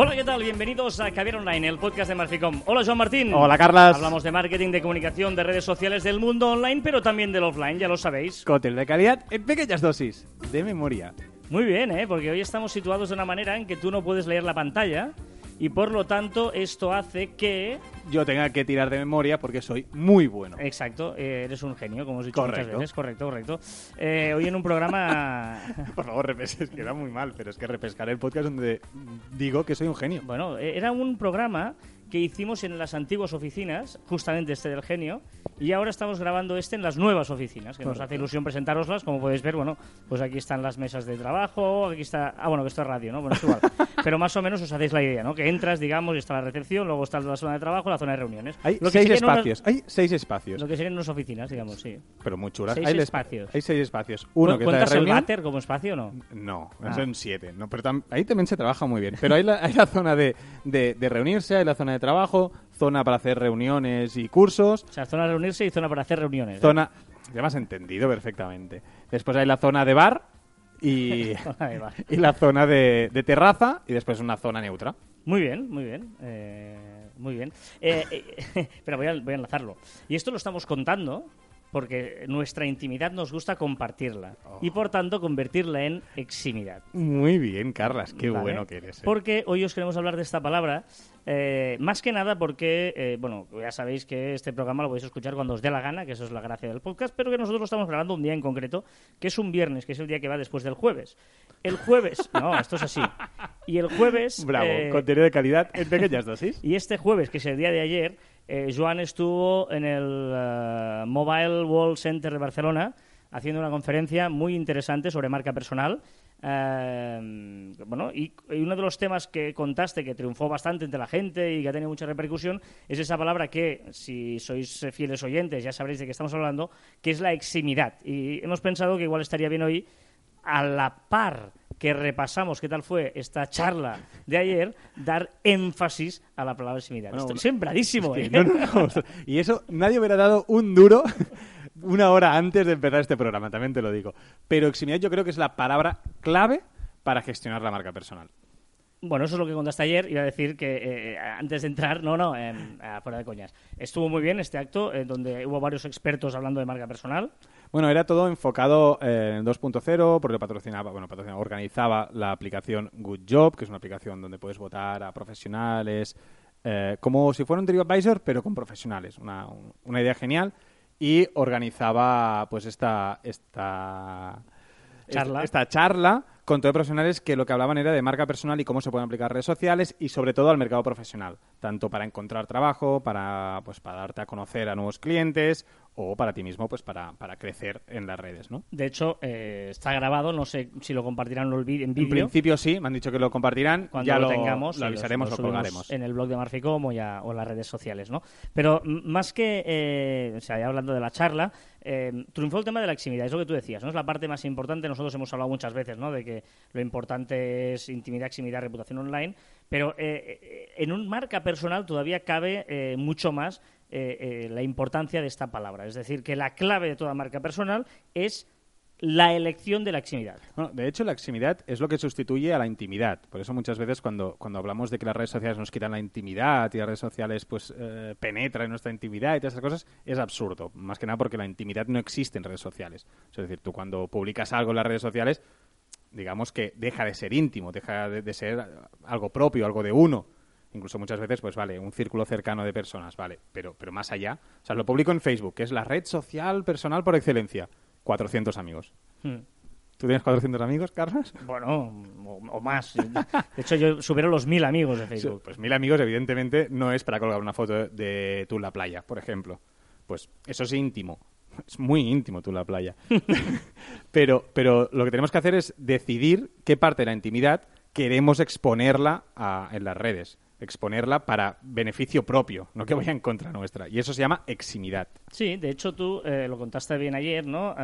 Hola, ¿qué tal? Bienvenidos a Caviar Online, el podcast de Marficom. Hola, Joan Martín. Hola, Carlas. Hablamos de marketing, de comunicación, de redes sociales, del mundo online, pero también del offline, ya lo sabéis. Cóctel de calidad en pequeñas dosis, de memoria. Muy bien, ¿eh? Porque hoy estamos situados de una manera en que tú no puedes leer la pantalla y por lo tanto esto hace que... Yo tenga que tirar de memoria porque soy muy bueno. Exacto, eh, eres un genio, como os he dicho muchas Correcto. veces. Correcto, correcto. Eh, hoy en un programa... Por favor, repesques, queda muy mal, pero es que repescaré el podcast donde digo que soy un genio. Bueno, eh, era un programa que hicimos en las antiguas oficinas, justamente este del genio, y ahora estamos grabando este en las nuevas oficinas, que nos hace ilusión presentároslas, como podéis ver, bueno, pues aquí están las mesas de trabajo, aquí está, ah, bueno, que esto es radio, ¿no? Bueno, es igual, pero más o menos os hacéis la idea, ¿no? Que entras, digamos, y está la recepción, luego está la zona de trabajo, la zona de reuniones. Hay Lo que seis unas- espacios, hay seis espacios, lo que serían unas oficinas, digamos, sí. pero muy chulas. Seis hay, espacios. hay seis espacios. Uno que la de ¿Cuentas el váter como espacio o no? No, Ah. son siete. No, pero tam- ahí también se trabaja muy bien. Pero hay la, hay la zona de, de- de reunirse, hay la zona de trabajo, zona para hacer reuniones y cursos, O sea, zona de reunirse y zona para hacer reuniones. ¿eh? zona... Ya me has entendido perfectamente. Después hay la zona de bar y, y la zona de, de terraza y después una zona neutra. Muy bien, muy bien. eh, muy bien. Eh, eh, pero voy a, voy a enlazarlo. Y esto lo estamos contando porque nuestra intimidad nos gusta compartirla y por tanto convertirla en eximidad. Muy bien, Carlas, qué ¿vale? bueno que eres. ¿eh? Porque hoy os queremos hablar de esta palabra, eh, más que nada porque, eh, bueno, ya sabéis que este programa lo podéis escuchar cuando os dé la gana, que eso es la gracia del podcast, pero que nosotros lo estamos grabando un día en concreto, que es un viernes, que es el día que va después del jueves. El jueves, no, esto es así. Y el jueves... Bravo, contenido de calidad en pequeñas dosis. y este jueves, que es el día de ayer, eh, Joan estuvo en el eh, Mobile World Center de Barcelona haciendo una conferencia muy interesante sobre marca personal. Eh, bueno, y, uno de los temas que contaste que triunfó bastante entre la gente y que ha tenido mucha repercusión es esa palabra que, si sois fieles oyentes, ya sabréis de qué estamos hablando, que es la eximidad. Y hemos pensado que igual estaría bien hoy a la par que repasamos qué tal fue esta charla de ayer, dar énfasis a la palabra eximidad. Bueno, Estoy sembradísimo, Es ¿eh? que no, no, no. Y eso nadie hubiera dado un duro una hora antes de empezar este programa, también te lo digo. Pero eximidad yo creo que es la palabra clave para gestionar la marca personal. Bueno, eso es lo que contaste ayer. Iba a decir que eh, antes de entrar, no, no, ah, fuera de coñas. Estuvo muy bien este acto, eh, donde hubo varios expertos hablando de marca personal. Bueno, era todo enfocado eh, en 2.0 porque patrocinaba, bueno, patrocinaba, organizaba la aplicación Good Job, que es una aplicación donde puedes votar a profesionales, eh, como si fuera un TripAdvisor, pero con profesionales. Una, un- una idea genial. Y organizaba, pues, esta, esta Charla. esta charla con todos profesionales que lo que hablaban era de marca personal y cómo se pueden aplicar redes sociales y sobre todo al mercado profesional, tanto para encontrar trabajo, para pues para darte a conocer a nuevos clientes o para ti mismo pues para, para crecer en las redes, ¿no? De hecho, eh, está grabado, no sé si lo compartirán en vi- en vídeo. principio sí, me han dicho que lo compartirán, cuando ya lo, tengamos lo avisaremos, lo lo, colgaremos. en el blog de Marficom o, ya, o en las redes sociales, ¿no? Pero más que, eh, o sea, ya hablando de la charla, eh, triunfó el tema de la eximidad, es lo que tú decías, ¿no? Es la parte más importante, nosotros hemos hablado muchas veces, ¿no? De que lo importante es intimidad, eximidad, reputación online, pero eh, eh, en un marca personal todavía cabe eh, mucho más eh, eh, la importancia de esta palabra, es decir, que la clave de toda marca personal es la elección de la eximidad. De hecho, la eximidad es lo que sustituye a la intimidad. Por eso muchas veces cuando, cuando hablamos de que las redes sociales nos quitan la intimidad y las redes sociales pues eh, penetran en nuestra intimidad y todas esas cosas, es absurdo. Más que nada porque la intimidad no existe en redes sociales. Es decir, tú cuando publicas algo en las redes sociales, digamos que deja de ser íntimo, deja de, de ser algo propio, algo de uno. Incluso muchas veces, pues vale, un círculo cercano de personas, vale, pero, pero más allá. O sea, lo publico en Facebook, que es la red social personal por excelencia. 400 amigos. Hmm. ¿Tú tienes 400 amigos, Carlos? Bueno, o, o más. De hecho, yo supero los mil amigos de Facebook. Pues mil amigos, evidentemente, no es para colgar una foto de tú en la playa, por ejemplo. Pues eso es íntimo. Es muy íntimo tú en la playa. pero, pero lo que tenemos que hacer es decidir qué parte de la intimidad queremos exponerla a- en las redes. Exponerla para beneficio propio, no que vaya en contra nuestra. Y eso se llama eximidad. Sí, de hecho tú eh, lo contaste bien ayer, ¿no?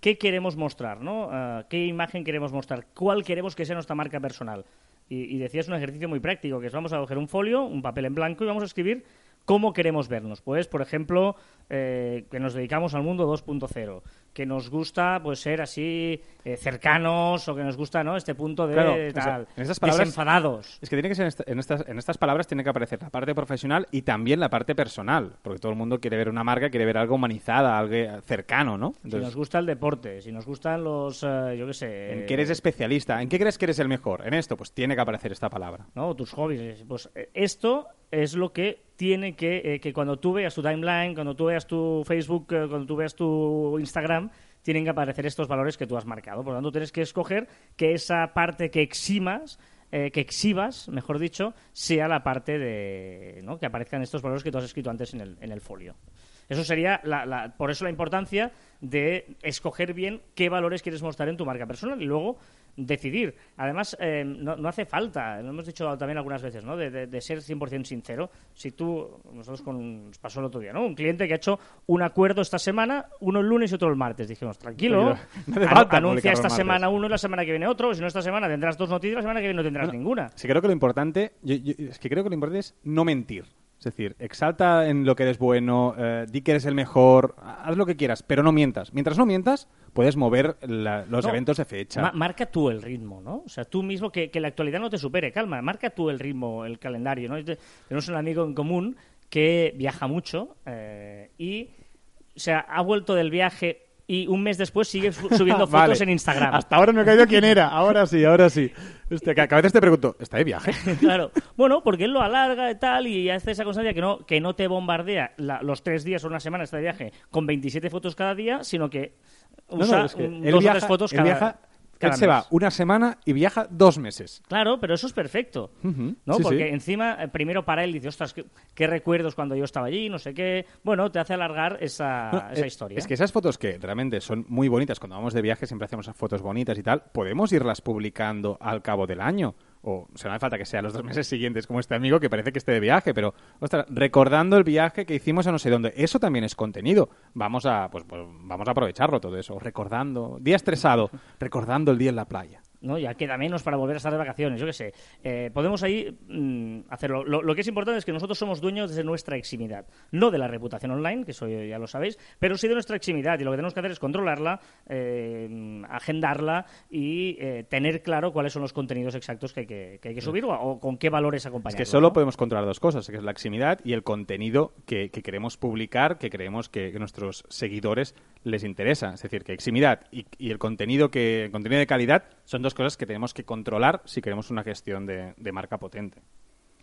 ¿Qué queremos mostrar, no? Ah, ¿Qué imagen queremos mostrar? ¿Cuál queremos que sea nuestra marca personal? Y, y decías un ejercicio muy práctico, que es vamos a coger un folio, un papel en blanco y vamos a escribir ¿Cómo queremos vernos? Pues, por ejemplo, eh, que nos dedicamos al mundo 2.0, que nos gusta pues ser así eh, cercanos o que nos gusta ¿no? este punto de Claro, tal, en estas palabras- desenfadados. Es que tiene que ser en esta- en estas, en estas palabras tiene que aparecer la parte profesional y también la parte personal, porque todo el mundo quiere ver una marca, quiere ver algo humanizada, algo cercano, ¿no? Si nos gusta el deporte, si nos gustan los, eh, yo qué sé... ¿En qué eres especialista? ¿En qué crees que eres el mejor? En esto, pues tiene que aparecer esta palabra. ¿no? tus hobbies. Pues eh, esto es lo que tiene que, eh, que cuando tú veas tu timeline, cuando tú veas tu Facebook, eh, cuando tú veas tu Instagram, tienen que aparecer estos valores que tú has marcado. Por lo tanto, tienes que escoger que esa parte que eximas, eh, que exhibas, mejor dicho, sea la parte de ¿no? que aparezcan estos valores que tú has escrito antes en el, en el folio. Eso sería, la, la- por eso la importancia de escoger bien qué valores quieres mostrar en tu marca personal y luego decidir. Además, eh, no, no hace falta, lo hemos dicho también algunas veces, ¿no? de, de- de ser 100% sincero. Si tú, nosotros con, nos pasó el otro día, ¿no? Un cliente que ha hecho un acuerdo esta semana, uno el lunes y otro el martes. Dijimos, tranquilo, No falta anuncia esta semana uno y la semana que viene otro. Si no esta semana tendrás dos noticias, la semana que viene no tendrás Bueno, ninguna. Sí, creo que lo importante, yo- yo- es que creo que lo importante es no mentir. Es decir, exalta en lo que eres bueno, eh, di que eres el mejor, haz lo que quieras, pero no mientas. Mientras no mientas, puedes mover la- los No, eventos de fecha. Ma- marca tú el ritmo, ¿no? O sea, tú mismo, que, que la actualidad no te supere, calma, marca tú el ritmo, el calendario, ¿no? Tenemos un amigo en común que viaja mucho eh, y, o sea, ha vuelto del viaje y un mes después sigue su- subiendo fotos Vale. en Instagram. Hasta ahora no he caído quién era. Ahora sí, ahora sí. Hostia, que a veces te pregunto, ¿está de viaje? Claro, bueno, porque él lo alarga y tal y hace esa constancia que no, que no te bombardea la- los tres días o una semana este viaje con 27 fotos cada día, sino que No, no, usa es que él dos viaja, o tres fotos cada, viaja- cada él se mes. va una semana y viaja dos meses. Claro, pero eso es perfecto. ¿no? sí, Porque sí. encima, eh, primero para él dice, ostras, qué, qué recuerdos cuando yo estaba allí, no sé qué. Bueno, te hace alargar esa, No, esa eh, historia. Es que esas fotos que realmente son muy bonitas, cuando vamos de viaje siempre hacemos fotos bonitas y tal, podemos irlas publicando al cabo del año. O, sea, no hace falta que sea los dos meses siguientes como este amigo que parece que esté de viaje, pero, ostras, recordando el viaje que hicimos a no sé dónde. Eso también es contenido. Vamos a, pues, pues vamos a aprovecharlo todo eso. Recordando, día estresado, recordando el día en la playa. ¿No? Ya queda menos para volver a estar de vacaciones, yo qué sé. Eh, podemos ahí mm, hacerlo. Lo, lo que es importante es que nosotros somos dueños de nuestra eximidad. No de la reputación online, que eso ya lo sabéis, pero sí de nuestra eximidad. Y lo que tenemos que hacer es controlarla, eh, agendarla y eh, tener claro cuáles son los contenidos exactos que hay que, que hay que subir o, o con qué valores Es acompañar. que solo podemos controlar dos cosas, que es la eximidad y el contenido que, que queremos publicar, que creemos que nuestros seguidores les interesa. Es decir, que eximidad y, el contenido que contenido de calidad son dos cosas que tenemos que controlar si queremos una gestión de, de marca potente.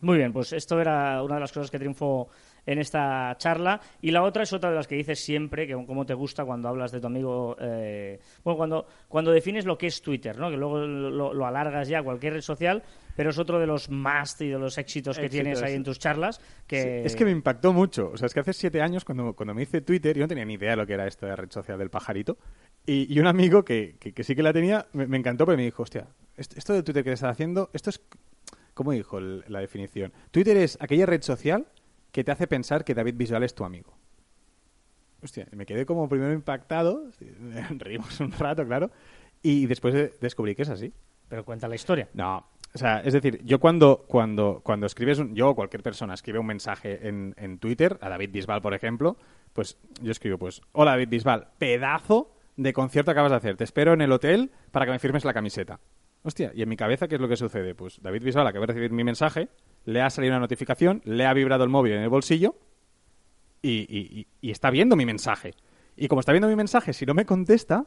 Muy bien, pues esto era una de las cosas que triunfó en esta charla. Y la otra es otra de las que dices siempre, que como te gusta cuando hablas de tu amigo. eh, bueno, cuando, cuando defines lo que es Twitter, ¿no? que luego lo, lo alargas ya a cualquier red social, pero es otro de los must y de los éxitos que Éxitos. tienes ahí en tus charlas. Que... Sí, es que me impactó mucho. O sea, es que hace siete años, cuando, cuando me hice Twitter, yo no tenía ni idea de lo que era esta red social del pajarito. Y, y un amigo que, que, que sí que la tenía, me, me encantó, pero me dijo, hostia, est- esto de Twitter que estás haciendo, esto es... ¿Cómo dijo el- la definición? Twitter es aquella red social que te hace pensar que David Bisbal es tu amigo. Hostia, me quedé como primero impactado, reímos un rato, claro, y después de- descubrí que es así. Pero cuenta la historia. No, o sea, es decir, yo cuando, cuando, cuando escribes, un, yo o cualquier persona escribe un mensaje en, en Twitter, a David Bisbal, por ejemplo, pues yo escribo, pues, hola David Bisbal, pedazo de concierto acabas de hacer, te espero en el hotel para que me firmes la camiseta. Hostia, y en mi cabeza, ¿qué es lo que sucede? Pues David Bisbal acaba de recibir mi mensaje, le ha salido una notificación, le ha vibrado el móvil en el bolsillo y, está viendo mi mensaje. Y como está viendo mi mensaje, si no me contesta,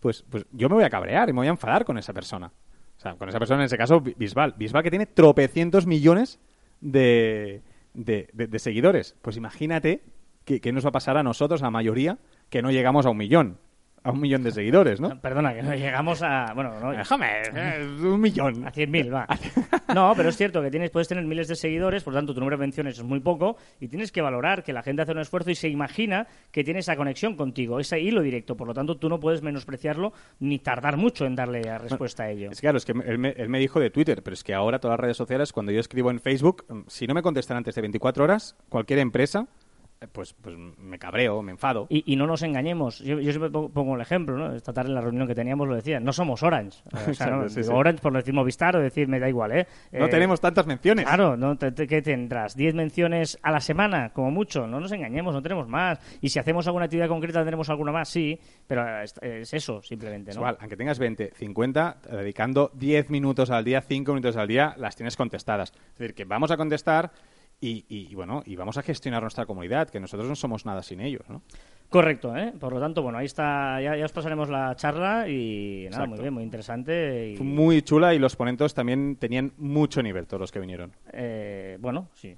pues, pues yo me voy a cabrear y me voy a enfadar con esa persona. O sea, con esa persona, en ese caso, Bi- Bisbal. Bisbal que tiene tropecientos millones de, de, de- de seguidores. Pues imagínate qué nos va a pasar a nosotros, a la mayoría, que no llegamos a un millón. A un millón de seguidores, ¿no? Perdona, que no llegamos a. Bueno, no, Déjame, eh, un millón. A 100.000, va. No, pero es cierto que tienes, puedes tener miles de seguidores, por lo tanto tu número de menciones es muy poco y tienes que valorar que la gente hace un esfuerzo y se imagina que tiene esa conexión contigo, ese hilo directo. Por lo tanto, tú no puedes menospreciarlo ni tardar mucho en darle respuesta a ello. Es claro, es que él me, él me dijo de Twitter, pero es que ahora todas las redes sociales, cuando yo escribo en Facebook, mm, si no me contestan antes de 24 horas, cualquier empresa eh, pues, pues me cabreo, me enfado. Y, y no nos engañemos. Yo, yo siempre pongo, el ejemplo, ¿no? Esta tarde en la reunión que teníamos lo decía. No somos Orange. O sea, Exacto, no, sí, digo sí. Orange por decir Movistar o decir me da igual, ¿eh? No Eh, tenemos tantas menciones. Claro, ¿no? Te- te- ¿qué tendrás? ¿10 menciones a la semana? Como mucho. No nos engañemos, no tenemos más. Y si hacemos alguna actividad concreta, tendremos alguna más, sí. Pero es, es eso, simplemente, igual, aunque tengas 20, 50, dedicando 10 minutos al día, 5 minutos al día, las tienes contestadas. Es decir, que vamos a contestar y, y- y, bueno, y vamos a gestionar nuestra comunidad, que nosotros no somos nada sin ellos, ¿no? Correcto, ¿eh? Por lo tanto, bueno, ahí está. Ya, ya os pasaremos la charla y nada, Exacto. muy bien, muy interesante. Y, muy chula y los ponentes también tenían mucho nivel, todos los que vinieron. eh, bueno, sí.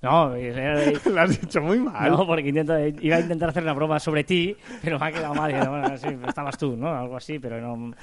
No, era- Lo has dicho muy mal. No, porque intento- iba a intentar hacer una broma sobre ti, pero me ha quedado mal. Bueno, sí, estabas tú, ¿no? Algo así, pero no.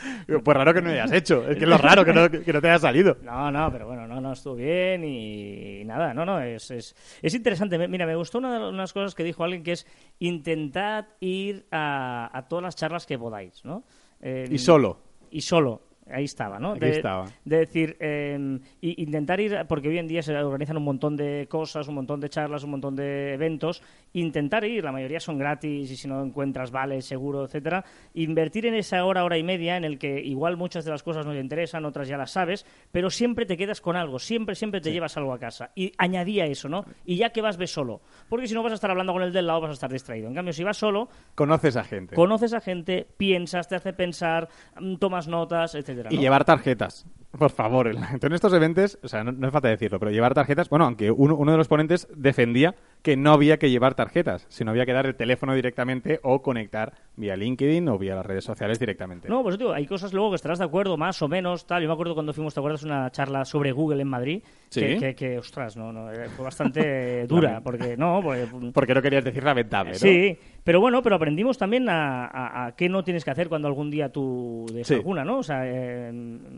Pues raro que no lo hayas hecho. Es que es lo raro que no, que no te haya salido. No, no, pero bueno, no, no estuvo bien y, nada, no, no, es, es, es interesante. Mira, me gustó una de las cosas que dijo alguien que es intentad ir a, a todas las charlas que podáis, ¿no? Eh, Y solo. Y solo. Ahí estaba, ¿no? Aquí de, estaba. de decir, eh, y- intentar ir, porque hoy en día se organizan un montón de cosas, un montón de charlas, un montón de eventos, intentar ir, la mayoría son gratis y si no encuentras vale, seguro, etcétera, invertir en esa hora, hora y media en el que igual muchas de las cosas no te interesan, otras ya las sabes, pero siempre te quedas con algo, siempre, siempre te llevas algo a casa. Y añadía eso, ¿no? Y ya que vas, ve solo, porque si no vas a estar hablando con el del lado, vas a estar distraído. En cambio, si vas solo, Conoces a gente. conoces a gente, piensas, te hace pensar, mm, tomas notas, etcétera. Y ¿no? llevar tarjetas. Por favor, en estos eventos, o sea, no, no es falta decirlo, pero llevar tarjetas, bueno, aunque uno, uno de los ponentes defendía que no había que llevar tarjetas, sino había que dar el teléfono directamente o conectar vía LinkedIn o vía las redes sociales directamente. No, pues digo, hay cosas luego que estarás de acuerdo, más o menos, tal. Yo me acuerdo cuando fuimos, ¿te acuerdas? Una charla sobre Google en Madrid. Sí. Que, que, que, ostras, no, no, eh, fue bastante dura, porque no, porque, Porque no querías decir lamentable, ¿no? Sí, pero bueno, pero aprendimos también a, a- a qué no tienes que hacer cuando algún día tú des Sí. alguna, ¿no? O sea, eh,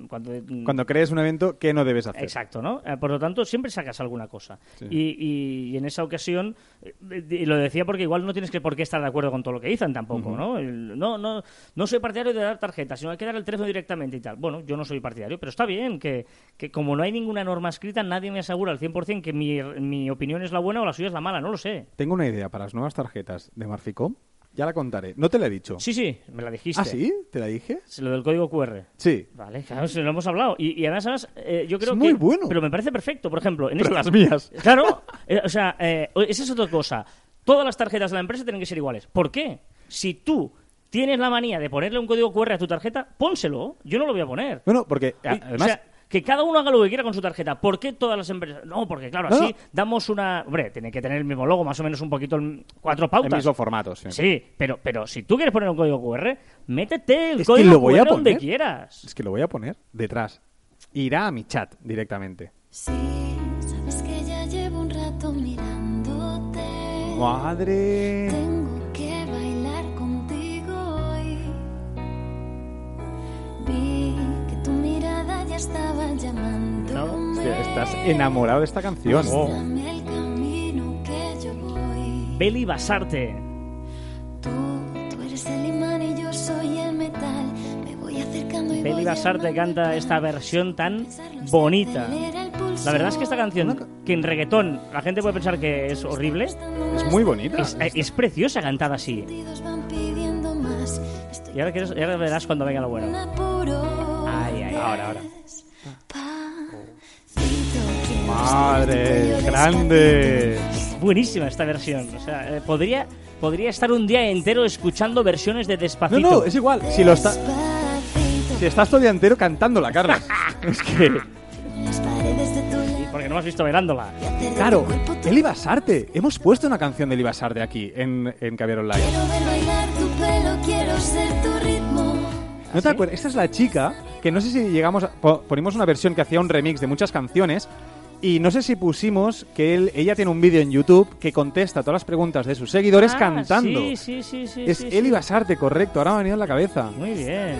cuando... Cuando crees un evento, ¿qué no debes hacer? Exacto, ¿no? Eh, por lo tanto, siempre sacas alguna cosa. Sí. Y, y- y en esa ocasión, eh, y lo decía porque igual no tienes que por qué estar de acuerdo con todo lo que dicen tampoco, ¿no? El- no, no, no soy partidario de dar tarjetas, sino hay que dar el teléfono directamente y tal. Bueno, yo no soy partidario, pero está bien que, que como no hay ninguna norma escrita, nadie me asegura al 100% que mi, mi opinión es la buena o la suya es la mala, no lo sé. Tengo una idea para las nuevas tarjetas de Ya la contaré. No te la he dicho. Sí, sí, me la dijiste. ¿Ah, sí? ¿Te la dije? Lo del código QR. Sí. Vale, claro, se lo hemos hablado. Y, y además, además, eh, yo creo Es que... muy bueno. Pero me parece perfecto. Por ejemplo, en Pero este- las mías. Claro, eh, o sea, eh, esa es otra cosa. Todas las tarjetas de la empresa tienen que ser iguales. ¿Por qué? Si tú tienes la manía de ponerle un código QR a tu tarjeta, pónselo. Yo no lo voy a poner. Bueno, porque además... o sea, que cada uno haga lo que quiera con su tarjeta. ¿Por qué todas las empresas? No, porque claro, así no. damos una... Hombre, tiene que tener el mismo logo, más o menos un poquito, el- cuatro el pautas. mismo formato, sí. Sí, pero, pero si tú quieres poner un código QR, métete el Es que código lo voy a QR donde quieras. Es que lo voy a poner detrás. Irá a mi chat directamente. Sí, sabes que ya llevo un rato mirándote. ¡Madre! Tengo Hostia, estás enamorado de esta canción. Oh. Beli Basarte. Tú, tú eres el imán y yo soy el metal. Me voy acercando y Beli Basarte canta esta versión tan bonita. La verdad es que esta canción, que en reggaetón la gente puede pensar que es horrible, Es muy bonita. es, eh, es preciosa cantada así. Y ahora, ahora verás cuando venga lo en bueno. Ay, ay, ahora, ahora. Madre, grande. Buenísima esta versión. O sea, eh, podría, podría estar un día entero escuchando versiones de No, Despacito. no, es igual. Si, lo está, si estás todo el día entero cantándola, Carlos. es que, porque no me has visto bailándola. claro, Eli Basarte. Hemos puesto una canción de Eli Basarte aquí en, en Caviar Online. Quiero ver bailar tu pelo, quiero ser tu ritmo. ¿No te acuerdas? Esta es la chica que no sé si llegamos a, po- ponimos una versión que hacía un remix de muchas canciones y no sé si pusimos que él, ella tiene un vídeo en YouTube que contesta todas las preguntas de sus seguidores Ah, cantando. Sí, sí, sí, sí. es sí, Eli sí. Basarte, correcto. Ahora me ha venido en la cabeza. Muy bien.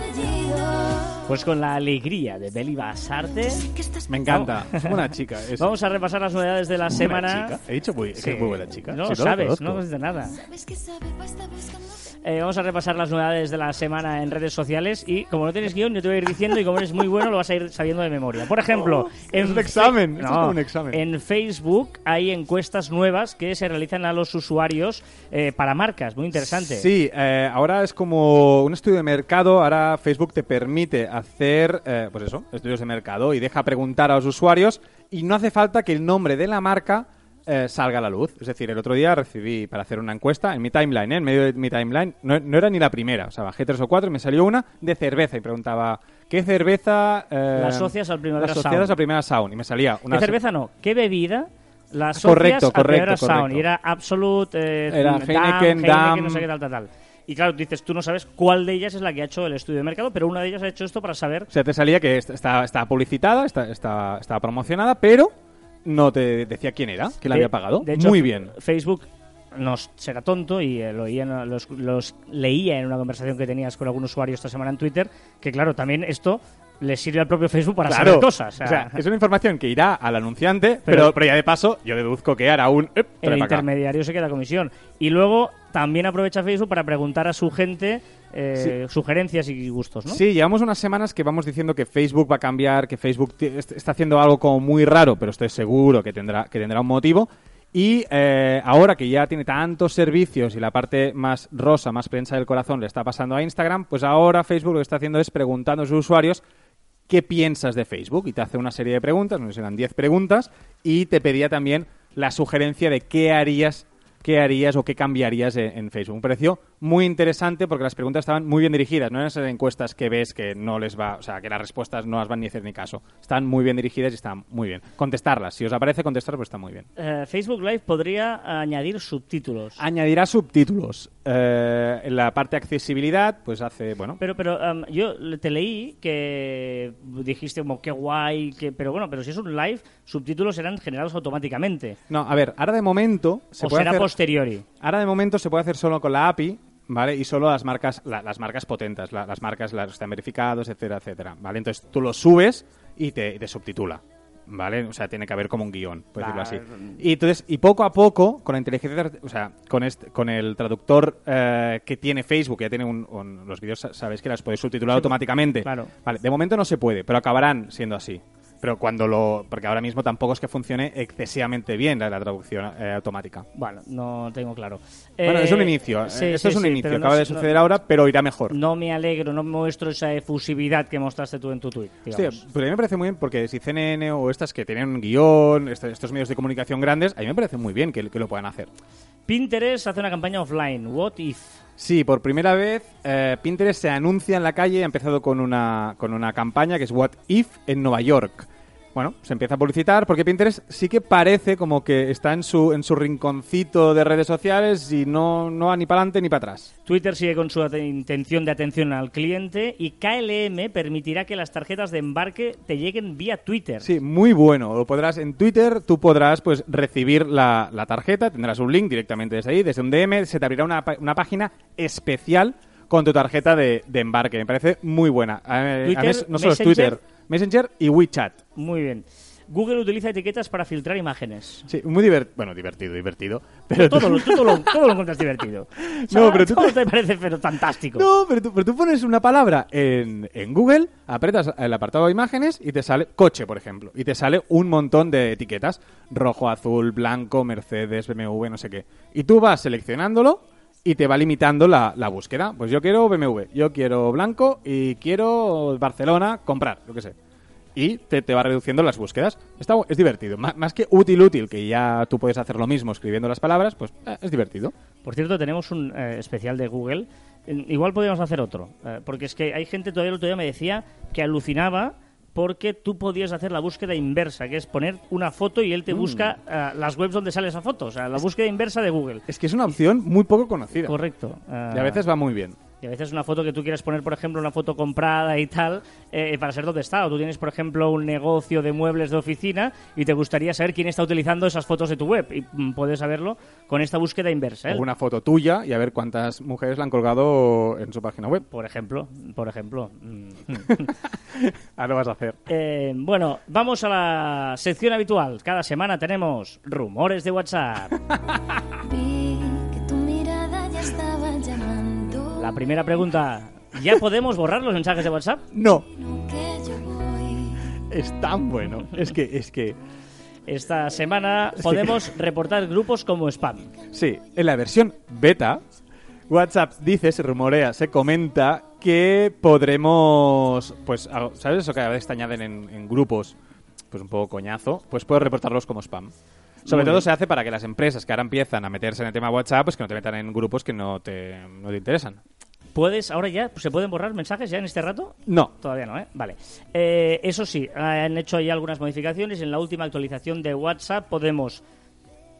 Pues con la alegría de Beli Basarte, Sé que estás Me encanta. Es buena chica. Vamos a repasar las novedades de la buena semana. chica. He dicho muy, Sí. que es muy buena chica. No lo sabes, no conoces de nada. Sabes que sabe, buscándote. Eh, vamos a repasar las novedades de la semana en redes sociales y como no tienes guion yo te voy a ir diciendo y como eres muy bueno lo vas a ir sabiendo de memoria. Por ejemplo, es un Fe- examen, esto es No, como un examen. en Facebook hay encuestas nuevas que se realizan a los usuarios eh, para marcas, muy interesante. Sí, eh, ahora es como un estudio de mercado. Ahora Facebook te permite hacer, eh, pues eso, estudios de mercado y deja preguntar a los usuarios y no hace falta que el nombre de la marca eh, salga a la luz. Es decir, el otro día recibí para hacer una encuesta en mi timeline, ¿eh? en medio de mi timeline, no, no era ni la primera, o sea, bajé tres o cuatro y me salió una de cerveza y preguntaba, ¿qué cerveza... eh, La asocias al la asociadas Sound? al Primavera Sound? Y me salía una... ¿Qué cerveza no? ¿Qué bebida? La asocias Correcto, al correcto, Primavera Sound correcto. y era Absolute, eh, Era Dam, Heineken, Dam. no sé qué tal, tal, tal. Y claro, dices, tú no sabes cuál de ellas es la que ha hecho el estudio de mercado, pero una de ellas ha hecho esto para saber O sea, te salía que est- está, estaba publicitada, está, está, estaba promocionada, pero no te decía quién era, quién la había pagado. de hecho, Muy bien. Facebook nos será tonto y eh, lo oía los, los leía en una conversación que tenías con algún usuario esta semana en Twitter, que claro, también esto le sirve al propio Facebook para saber cosas. o O sea, sea, es una información que irá al anunciante, Pero- pero, pero, ya de paso yo deduzco que hará un... "Ep, trae el pa' acá". intermediario se queda comisión. Y luego también aprovecha Facebook para preguntar a su gente eh, sugerencias y gustos, ¿no? Sí, llevamos unas semanas que vamos diciendo que Facebook va a cambiar, que Facebook está haciendo algo como muy raro, pero estoy seguro que tendrá, que tendrá un motivo. Y eh, ahora que ya tiene tantos servicios y la parte más rosa, más prensa del corazón le está pasando a Instagram, pues ahora Facebook lo que está haciendo es preguntando a sus usuarios qué piensas de Facebook y te hace una serie de preguntas, no sé eran 10 preguntas, y te pedía también la sugerencia de qué harías, qué harías o qué cambiarías en, Facebook. Muy interesante porque las preguntas estaban muy bien dirigidas, no eran esas encuestas que ves que no les va, o sea, que las respuestas no las van ni a hacer ni caso. Están muy bien dirigidas y están muy bien. Contestarlas, si os aparece contestar, pues está muy bien. Eh, Facebook Live podría añadir subtítulos. Añadirá subtítulos. Eh, en la parte de accesibilidad, pues hace, bueno, Pero, pero um, yo te leí que dijiste como qué guay, que, pero bueno, pero si es un live, subtítulos serán generados automáticamente. no, a ver, ahora de momento se o puede será hacer... posteriori. Ahora de momento se puede hacer solo con la API, ¿vale? Y solo las marcas, la- las marcas potentes, la- las marcas las están verificados, etcétera, etcétera, ¿vale? Entonces tú lo subes y te, te subtitula, ¿vale? O sea, tiene que haber como un guion, por decirlo así. Y entonces, y poco a poco, con la inteligencia, o sea, con este, con el traductor eh, que tiene Facebook, que ya tiene un, un- los vídeos, sa- sabéis que las podéis subtitular automáticamente. claro. Vale, de momento no se puede, pero acabarán siendo así. Pero cuando lo, porque ahora mismo tampoco es que funcione excesivamente bien la, la traducción eh, automática. Bueno, no tengo claro. Bueno, Eh, es un inicio. sí, Esto sí, es un sí, inicio. no Acaba de no- suceder ahora, pero irá mejor. No me alegro, no muestro esa efusividad que mostraste tú en tu tweet. Digamos. pero a mí me parece muy bien porque si CNN o estas que tienen un guion, est- estos medios de comunicación grandes, a mí me parece muy bien que, que lo puedan hacer. Pinterest hace una campaña offline. What if? Sí, por primera vez eh, Pinterest se anuncia en la calle, ha empezado con una, con una campaña que es What If en Nueva York. Bueno, se empieza a publicitar porque Pinterest sí que parece como que está en su, en su rinconcito de redes sociales y no, no va ni para adelante ni para atrás. Twitter sigue con su intención de atención al cliente y KLM permitirá que las tarjetas de embarque te lleguen vía Twitter. Sí, muy bueno. Lo podrás en Twitter, tú podrás pues recibir la, la tarjeta, tendrás un link directamente desde ahí, desde un DM, se te abrirá una, una página especial con tu tarjeta de, de embarque. Me parece muy buena. Eh, Twitter, no solo es Messenger. Twitter, Messenger y WeChat. Muy bien. Google utiliza etiquetas para filtrar imágenes. Sí, muy divertido. Bueno, divertido, divertido. Pero Todo, lo- todo, lo, todo lo encuentras divertido. O sea, No, pero tú todo te- te parece pero fantástico. No, pero tú, pero tú pones una palabra en, en Google, apretas el apartado de imágenes y te sale coche, por ejemplo. Y te sale un montón de etiquetas. Rojo, azul, blanco, Mercedes, BMW, no sé qué. Y tú vas seleccionándolo y te va limitando la, la búsqueda. Pues yo quiero BMW, yo quiero blanco y quiero Barcelona comprar, lo que sé. Y te, te va reduciendo las búsquedas. Está, es divertido. Má- más que útil, útil, que ya tú puedes hacer lo mismo escribiendo las palabras, pues eh, es divertido. Por cierto, tenemos un eh, especial de Google. Igual podríamos hacer otro. eh, porque es que hay gente todavía el otro día me decía que alucinaba porque tú podías hacer la búsqueda inversa, que es poner una foto y Mm. él te busca eh, las webs donde sale esa foto. O sea, la búsqueda inversa de Google. Es que es una opción muy poco conocida. Correcto. eh, Y a veces va muy bien. Y a veces una foto que tú quieres poner, por ejemplo, una foto comprada y tal, eh, para ser dónde está. O tú tienes, por ejemplo, un negocio de muebles de oficina y te gustaría saber quién está utilizando esas fotos de tu web. Y mm, puedes saberlo con esta búsqueda inversa. ¿eh? O una foto tuya y a ver cuántas mujeres la han colgado en su página web. Por ejemplo, por ejemplo. Ahora lo vas a hacer. Eh, bueno, vamos a la sección habitual. Cada semana tenemos rumores de WhatsApp. La primera pregunta. ¿Ya podemos borrar los mensajes de WhatsApp? No, es tan bueno. Es que, es que, Esta semana podemos reportar grupos como spam. sí, en la versión beta, WhatsApp dice, se rumorea, se comenta que podremos, pues, algo- ¿sabes eso que a veces te añaden en, en grupos? Pues un poco coñazo, pues puedes reportarlos como spam. Sobre Muy todo bien. se hace para que las empresas que ahora empiezan a meterse en el tema WhatsApp, pues que no te metan en grupos que no te, no te interesan. ¿Puedes, ahora ya, se pueden borrar mensajes ya en este rato? No, Todavía no, ¿eh? Vale. Eh, eso sí, han hecho ahí algunas modificaciones. En la última actualización de WhatsApp podemos...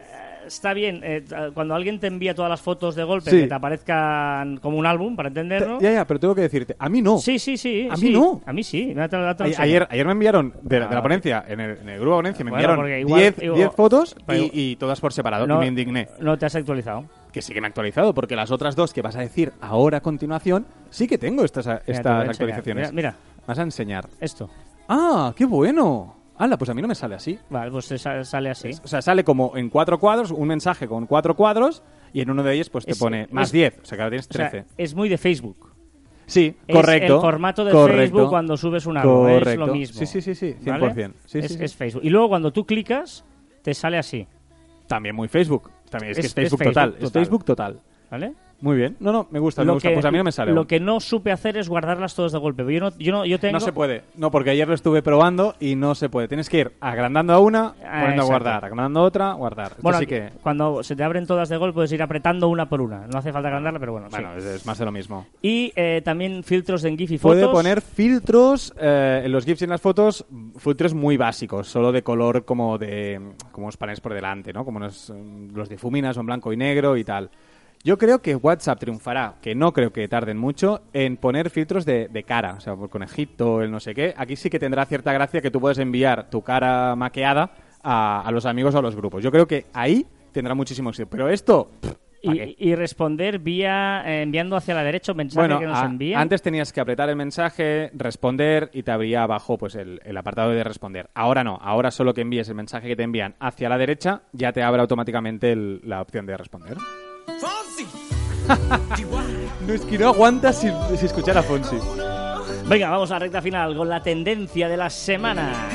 eh, Está bien, eh, t- cuando alguien te envía todas las fotos de golpe, Sí. que te aparezcan como un álbum, para entenderlo. ya, ya, pero tengo que decirte, a mí no. Sí, sí, sí. A sí. mí no. A mí sí. Lo A-. Ayer, ayer me enviaron de, la- de Ah. la ponencia, en el, en el grupo de ponencia, me Bueno, enviaron igual- 10 igual- 10 fotos y, todas por separado no, y me indigné. no te has actualizado. Que sí que me he actualizado, porque las otras dos que vas a decir ahora a continuación, sí que tengo estas, Mira, te estas actualizaciones. Mira, mira, Vas a enseñar. esto. ¡Ah, qué bueno! ¡Hala, pues a mí no me sale así! Vale, pues sale así. O sea, sale como en cuatro cuadros, un mensaje con cuatro cuadros, y en uno de ellos pues te Es- pone más es- 10, o sea que ahora tienes O sea, 13. es muy de Facebook. sí, Es correcto. el formato de correcto. Facebook cuando subes un álbum. Es lo mismo. Sí, sí, sí, sí, ¿vale? 100%. Sí, es, sí, sí. es Facebook. Y luego cuando tú clicas, te sale así. También muy Facebook. También es, que Es- es Facebook, es Facebook total. total. Es Facebook total. ¿Vale? Muy bien. No, no, me gusta, me Lo gusta. que, pues a mí no me sale. lo aún. que no supe hacer es guardarlas todas de golpe. Yo no, yo no, yo tengo. No se puede. No, porque ayer lo estuve probando y no se puede. Tienes que ir agrandando a una, Ah, poniendo a guardar. Agrandando a otra, guardar. Bueno, sí aquí, que... cuando se te abren todas de golpe puedes ir apretando una por una. No hace falta agrandarla, pero bueno. Bueno, es, es más de lo mismo. Y eh, también filtros en GIF y fotos. Puede poner filtros eh, en los GIFs y en las fotos, filtros muy básicos, solo de color como de como unos paneles por delante, ¿no? Como los, mm, los difuminas o en blanco y negro y tal. Yo creo que WhatsApp triunfará, que no creo que tarden mucho, en poner filtros de, de cara, o sea, por conejito, el no sé qué. Aquí sí que tendrá cierta gracia que tú puedes enviar tu cara maqueada a, a los amigos o a los grupos. Yo creo que ahí tendrá muchísimo éxito. Pero esto. Y, y responder vía eh, enviando hacia la derecha un mensaje Bueno, que nos a- envían. antes tenías que apretar el mensaje, responder y te abría abajo pues el, el apartado de responder. Ahora no, ahora solo que envíes el mensaje que te envían hacia la derecha ya te abre automáticamente el- la opción de responder. no es que no aguantas sin, sin escuchar a Fonsi. Venga, vamos a la recta final con la tendencia de la semana.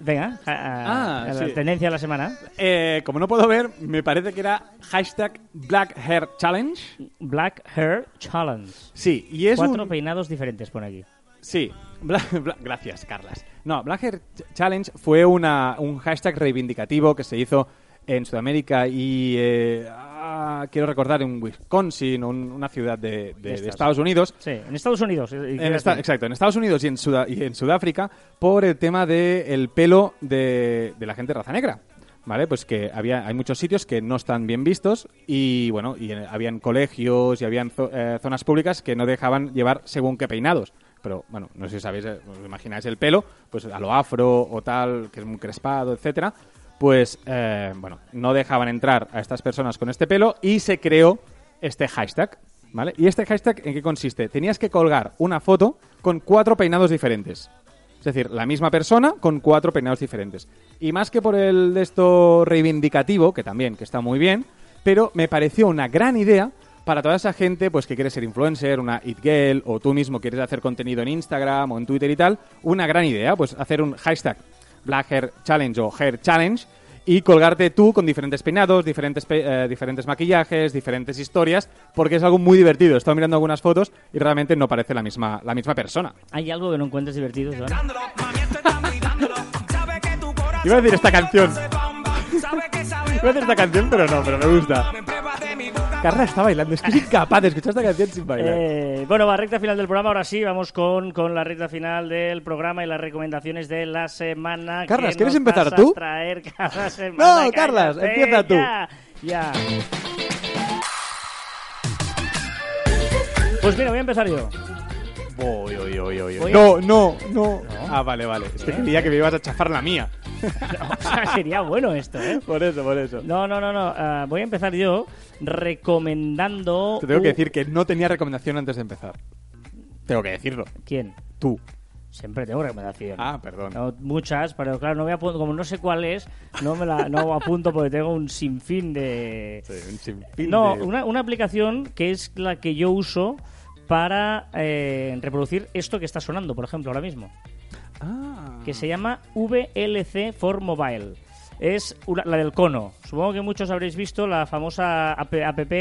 Venga, a- a- Ah, la sí. tendencia de la semana. Eh, como no puedo ver, me parece que era hashtag Black Hair Challenge. Black Hair Challenge. Sí, y es Cuatro un... peinados diferentes, pone aquí. Sí, Bla- Bla- gracias, Carlas. No, Black Hair Ch- Challenge fue una, un hashtag reivindicativo que se hizo en Sudamérica y eh, ah, quiero recordar en Wisconsin, un- una ciudad de, de- de. Estados Unidos. Sí, en Estados Unidos. eh, En esta- exacto, en Estados Unidos y en, Suda- y en Sudáfrica por el tema del pelo de, de la gente de raza negra. ¿Vale? Pues que había, hay muchos sitios que no están bien vistos y bueno, y eh, habían colegios y habían zo- eh, zonas públicas que no dejaban llevar según qué peinados. Pero bueno, no sé si sabéis, eh, os imagináis el pelo, pues a lo afro o tal, que es muy crespado, etcétera. Pues eh, bueno, no dejaban entrar a estas personas con este pelo y se creó este hashtag, ¿vale? ¿Y este hashtag en qué consiste? Tenías que colgar una foto con cuatro peinados diferentes. Es decir, la misma persona con cuatro peinados diferentes. Y más que por el de esto reivindicativo, que también, que está muy bien, pero me pareció una gran idea para toda esa gente pues que quiere ser influencer, una it girl, o tú mismo quieres hacer contenido en Instagram o en Twitter y tal, una gran idea, pues hacer un hashtag Black Hair Challenge o Hair Challenge y colgarte tú con diferentes peinados, diferentes, pe- eh, diferentes maquillajes, diferentes historias, porque es algo muy divertido. He estado mirando algunas fotos y realmente no parece la misma, la misma persona. ¿Hay algo que no encuentres divertido? Iba a decir esta canción. Iba a decir esta canción, pero no, pero me gusta. Carla está bailando, es que es incapaz de escuchar esta canción sin bailar. Eh, bueno, va, recta final del programa. Ahora sí, vamos con, con la recta final del programa y las recomendaciones de la semana. Carlas, ¿quieres empezar vas a tú? traer cada semana? No, Carlas, empieza tú. ya. Ya. Pues mira, voy a empezar yo. Voy, voy, voy, voy. Voy a- No, no, no, No. Ah, vale, vale. Es que creía que me ibas a chafar la mía. o sea, sería bueno esto, ¿eh? Por eso, por eso. No, no, no, no. ah, voy a empezar yo recomendando. Te tengo que decir que no tenía recomendación antes de empezar. Tengo que decirlo. ¿Quién? Tú. Siempre tengo recomendación. Ah, perdón. No, muchas, pero claro, no voy a como no sé cuál es, no me la no apunto porque tengo un sinfín de. Sí, un sinfín No, de- una, una aplicación que es la que yo uso para eh, reproducir esto que está sonando, por ejemplo, ahora mismo, Ah. que se llama VLC for Mobile. Es la del cono. Supongo que muchos habréis visto la famosa app, app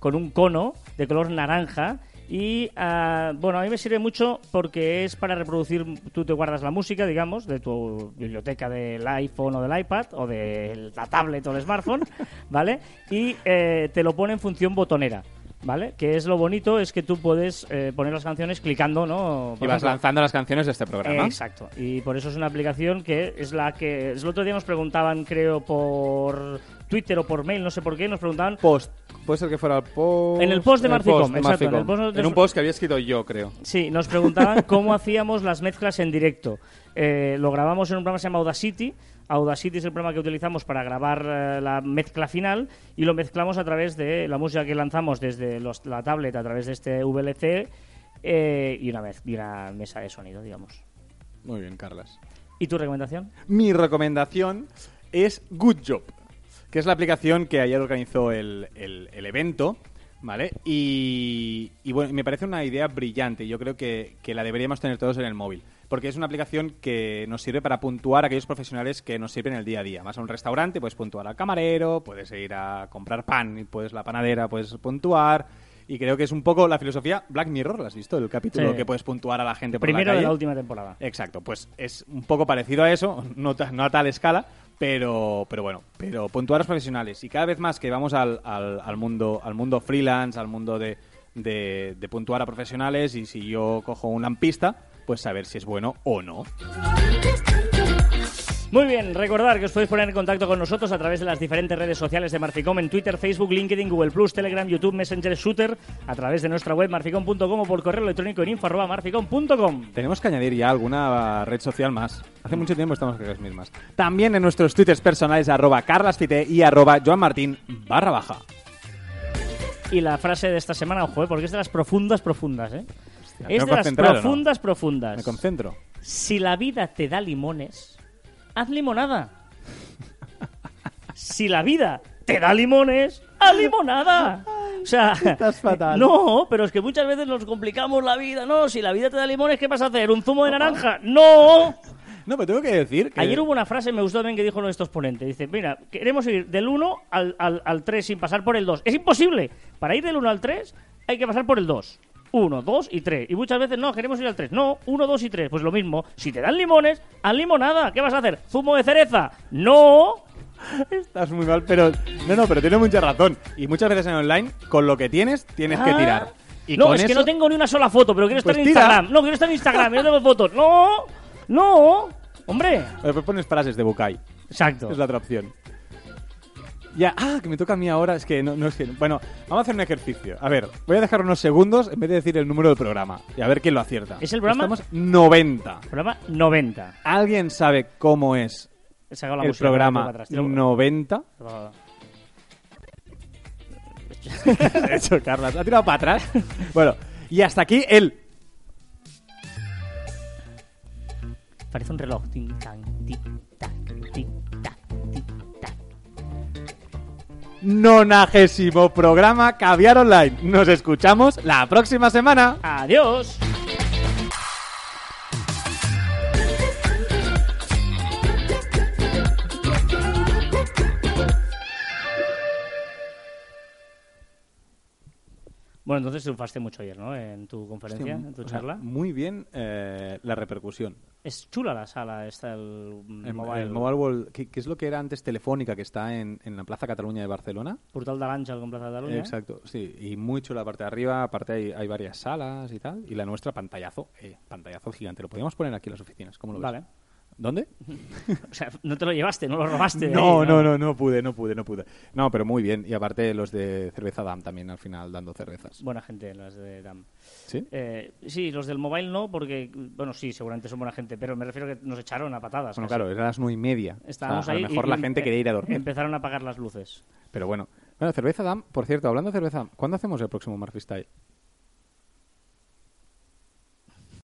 con un cono de color naranja. Y ah, bueno, a mí me sirve mucho porque es para reproducir, tú te guardas la música, digamos, de tu biblioteca del iPhone o del iPad o de la tablet o el smartphone, ¿vale? Y eh, te lo pone en función botonera, ¿vale? Que es lo bonito, es que tú puedes eh, poner las canciones clicando, ¿no? Y Por vas ejemplo, lanzando las canciones de este programa. Exacto. Y por eso es una aplicación que es la que... El otro día nos preguntaban, creo, por Twitter o por mail, no sé por qué, nos preguntaban... Post. Puede ser que fuera el post. En el post de Marficom, exacto, en el post de- En un post que había escrito yo, creo. Sí, nos preguntaban cómo hacíamos las mezclas en directo. Eh, lo grabamos en un programa que se llama Audacity. Audacity es el programa que utilizamos para grabar eh, la mezcla final y lo mezclamos a través de la música que lanzamos desde los- la tablet a través de este VLC eh, y, una vez, y una mesa de sonido, digamos. Muy bien, Carlas. ¿Y tu recomendación? Mi recomendación es Good Job, que es la aplicación que ayer organizó el, el- el evento, ¿vale? Y, y bueno, me parece una idea brillante. Yo creo que, que la deberíamos tener todos en el móvil. Porque es una aplicación que nos sirve para puntuar a aquellos profesionales que nos sirven el día a día. Vas a un restaurante, puedes puntuar al camarero, puedes ir a comprar pan y puedes la panadera, puedes puntuar. Y creo que es un poco la filosofía Black Mirror, ¿lo has visto? El capítulo Sí. que puedes puntuar a la gente por Primero la de calle. la última temporada. Exacto, pues es un poco parecido a eso, no, no a tal escala, pero, pero bueno, pero puntuar a los profesionales. Y cada vez más que vamos al, al, al mundo, al mundo freelance, al mundo de, de, de puntuar a profesionales, y si yo cojo un lampista, pues saber si es bueno o no. Muy bien, recordar que os podéis poner en contacto con nosotros a través de las diferentes redes sociales de Marficom en Twitter, Facebook, LinkedIn, Google Plus, Telegram, YouTube, Messenger, Shooter, a través de nuestra web marficom.com o por correo electrónico en info@marficom.com. Tenemos que añadir ya alguna red social más. Hace mucho tiempo estamos con las mismas. También en nuestros twitters personales, arroba carlasfite y arroba joanmartin barra baja. Y la frase de esta semana, ojo, eh, porque es de las profundas, profundas, ¿eh? Es ¿tengo de las no? profundas, profundas. Me concentro. Si la vida te da limones, haz limonada. Si la vida te da limones, haz limonada. O sea, Estás fatal. No, pero es que muchas veces nos complicamos la vida. No, si la vida te da limones, ¿qué vas a hacer? ¿Un zumo de naranja? No. No, pero tengo que decir que... Ayer hubo una frase, me gustó también, que dijo uno de estos ponentes. Dice, mira, queremos ir del 1 al, al, al 3 sin pasar por el 2. Es imposible. Para ir del 1 al 3 hay que pasar por el 2. 1, 2 y 3. Y muchas veces no, queremos ir al 3. No, 1, 2 y 3. Pues lo mismo. Si te dan limones, haz limonada. ¿Qué vas a hacer? ¿Zumo de cereza? No. Estás muy mal, pero... No, no, pero tiene mucha razón. Y muchas veces en online, con lo que tienes, tienes que Ah. tirar. Y no, es que eso- no tengo ni una sola foto, pero quiero estar Pues en tira. Instagram. No, quiero estar en Instagram. Yo no tengo fotos. No. No. Hombre. Después pones frases de Bukai. Exacto. Es la otra opción. Ya, ah, que me toca a mí ahora, es que no, no es que... Bueno, vamos a hacer un ejercicio. A ver, voy a dejar unos segundos en vez de decir el número del programa. Y a ver quién lo acierta. ¿Es el programa? Estamos 90. Programa 90. ¿Alguien sabe cómo es la el música, programa atrás. Tiro- 90? De hecho, Carlas, ha tirado para atrás. Bueno, y hasta aquí el... Parece un reloj. Tin, tan, tic, nonagésimo programa Caviar Online. Nos escuchamos la próxima semana. Adiós. Bueno, entonces triunfaste mucho ayer, ¿no? En tu conferencia, en tu sea, charla. muy bien eh, la repercusión. Es chula la sala, esta, el, El mobile, el Mobile World, ¿qué, qué es lo que era antes Telefónica, que está en, en la Plaza Cataluña de Barcelona? Portal de l'Àngel con Plaza Cataluña. Exacto, sí. Y muy chula la parte de arriba, aparte hay, hay varias salas y tal. Y la nuestra, pantallazo, eh, pantallazo gigante. Lo podríamos poner aquí en las oficinas, ¿cómo lo ves? Vale. ¿Dónde? O sea, no te lo llevaste, no lo robaste. No, ahí, no, no, no pude, no pude, no pude. No, pero muy bien. Y aparte los de Cerveza Dam también al final dando cervezas. Buena gente, las de DAM. ¿Sí? Eh, sí, los del mobile no, porque, bueno, sí, seguramente son buena gente, pero me refiero que nos echaron a patadas. Bueno, casi. claro, era las nueve y media. Estábamos O sea, ahí. A lo mejor y la gente quería ir a dormir. Empezaron a apagar las luces. Pero bueno. Bueno, Cerveza Dam, por cierto, hablando de Cerveza Dam, ¿cuándo hacemos el próximo Mar Freestyle?